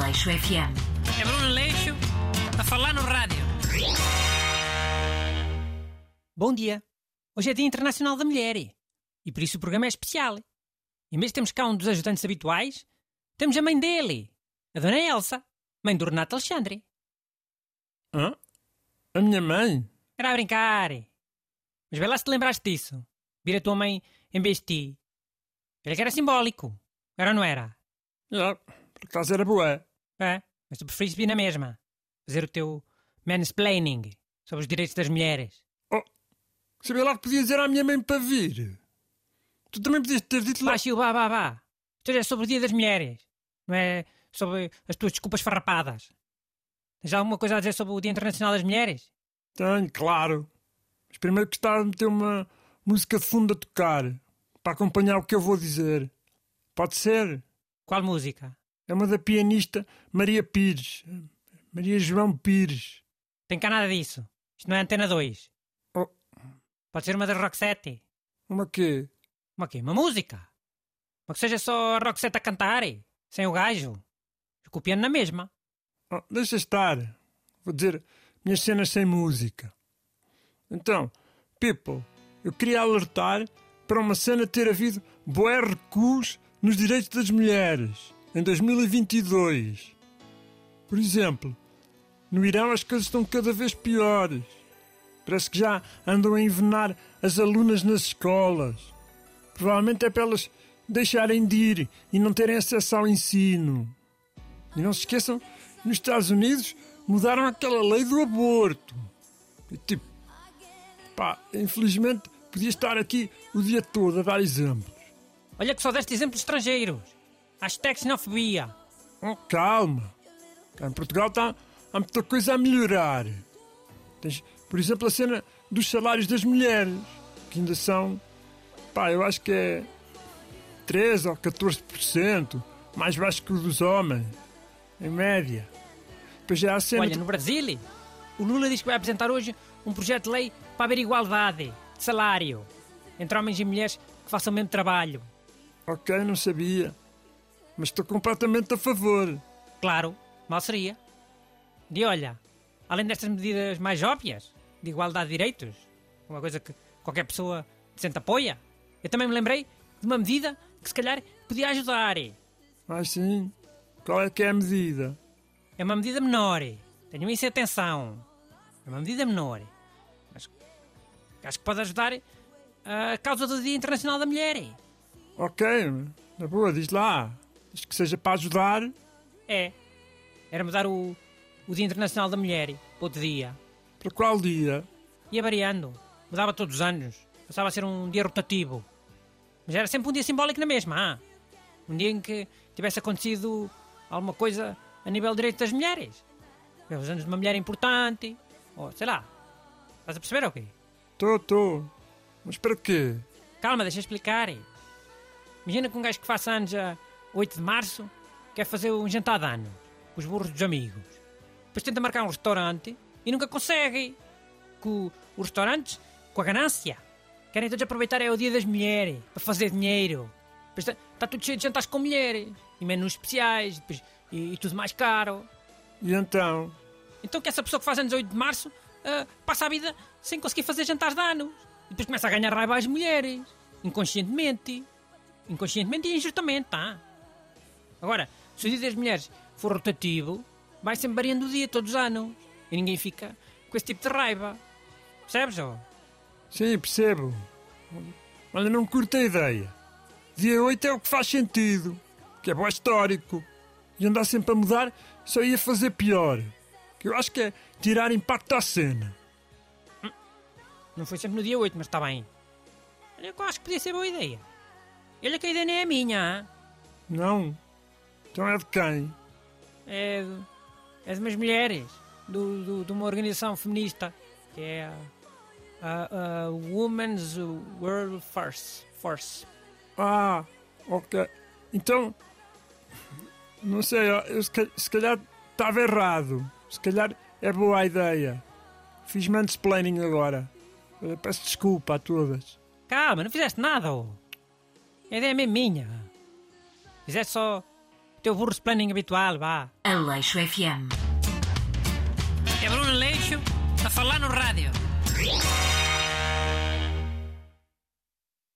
Aleixo FM. É Bruno Leixo a falar no rádio. Bom dia. Hoje é Dia Internacional da Mulher e por isso o programa é especial. Em vez de termos cá um dos ajudantes habituais, temos a mãe dele, a Dona Elsa, mãe do Renato Alexandre. Hã? A minha mãe? Era a brincar. Mas vê lá se te lembraste disso. Vir a tua mãe em vez de ti. Ele que era simbólico. Era ou não era? É, por acaso era boa. É, mas tu preferiste vir na mesma. Fazer o teu mansplaining sobre os direitos das mulheres. Oh, sabia lá que podia dizer à minha mãe para vir. Tu também podias ter dito lá. Vá, Chiu, vá, vá, vá. Isto é sobre o dia das mulheres. Não é sobre as tuas desculpas farrapadas. Tens alguma coisa a dizer sobre o Dia Internacional das Mulheres? Tenho, claro. Mas primeiro gostava de meter uma música de fundo a tocar. Para acompanhar o que eu vou dizer. Pode ser? Qual música? É uma da pianista Maria Pires. Maria João Pires. Tem cá nada disso. Isto não é Antena 2. Oh, Pode ser uma das Roxette. uma quê? Uma quê? Uma música. Uma que seja só a Roxette a cantar. Sem o gajo. Com o piano na mesma. Oh, deixa estar. Vou dizer minhas cenas sem música. Então, people, eu queria alertar para uma cena ter havido boé recuos nos direitos das mulheres em 2022. Por exemplo, no Irão as coisas estão cada vez piores. Parece que já andam a envenenar as alunas nas escolas. Provavelmente é para elas deixarem de ir e não terem acesso ao ensino. E não se esqueçam, nos Estados Unidos mudaram aquela lei do aborto. E, tipo, pá, infelizmente podia estar aqui o dia todo a dar exemplos. Olha que só deste exemplos estrangeiros. Hashtag xenofobia. Oh, calma. Em Portugal está há muita coisa a melhorar. Tens, por exemplo, a cena dos salários das mulheres, que ainda são, pá, eu acho que é 13 ou 14%, mais baixo que o dos homens, em média. Depois já há a cena. Olha, de- no Brasil, o Lula diz que vai apresentar hoje um projeto de lei para haver igualdade de salário entre homens e mulheres que façam o mesmo trabalho. Ok, não sabia. Mas estou completamente a favor. Claro, mal seria. E olha, além destas medidas mais óbvias de igualdade de direitos, uma coisa que qualquer pessoa decente apoia, eu também me lembrei de uma medida que se calhar podia ajudar. Mas sim, qual é que é a medida? É uma medida menor. Tenham isso em atenção. É uma medida menor. Mas acho que pode ajudar a causa do Dia Internacional da Mulher. Ok, na boa, diz lá. Que seja para ajudar. É. Era mudar o, o Dia Internacional da Mulher para outro dia. Para qual dia? Ia variando. Mudava todos os anos. Passava a ser um dia rotativo. Mas era sempre um dia simbólico na mesma. ah. Um dia em que tivesse acontecido alguma coisa a nível de direito das mulheres. Os anos de uma mulher importante. Ou sei lá. Estás a perceber ou quê? Estou, estou. Mas para quê? Calma, deixa eu explicar. Imagina que um gajo que faça anos a 8 de março quer fazer um jantar de anos com os burros dos amigos. Depois tenta marcar um restaurante e nunca consegue. O- os restaurantes, com a ganância, querem todos aproveitar é o dia das mulheres para fazer dinheiro. Depois está, está tudo cheio de jantares com mulheres e menus especiais depois, e, e tudo mais caro. E então? Então que essa pessoa que faz anos a 8 de março ah, passa a vida sem conseguir fazer jantares de anos. E depois começa a ganhar raiva às mulheres. Inconscientemente. Inconscientemente e injustamente, tá? Agora, se o dia das mulheres for rotativo, vai sempre variando o dia todos os anos. E ninguém fica com esse tipo de raiva. Percebes? ó? Sim, percebo. Olha, não curto a ideia. Dia 8 é o que faz sentido. Que é bom histórico. E andar sempre a mudar só ia fazer pior. Que eu acho que é tirar impacto à cena. Não foi sempre no dia 8, mas está bem. Olha eu acho que podia ser boa ideia. Olha que a ideia nem é minha, ah. Não? Então é de quem? é, de- é de umas mulheres do, do- de uma organização feminista que é a, a, a Women's World Force. Force. Ah, ok. Então, não sei, eu se se calhar estava errado. Se calhar é boa a ideia. Fiz mansplaining agora. Eh, Peço desculpa a todas. Calma, não fizeste nada, oh. A ideia é mesmo minha. Fizeste só teu burro planning habitual, vá. Aleixo FM. É Bruno Leixo a falar no rádio.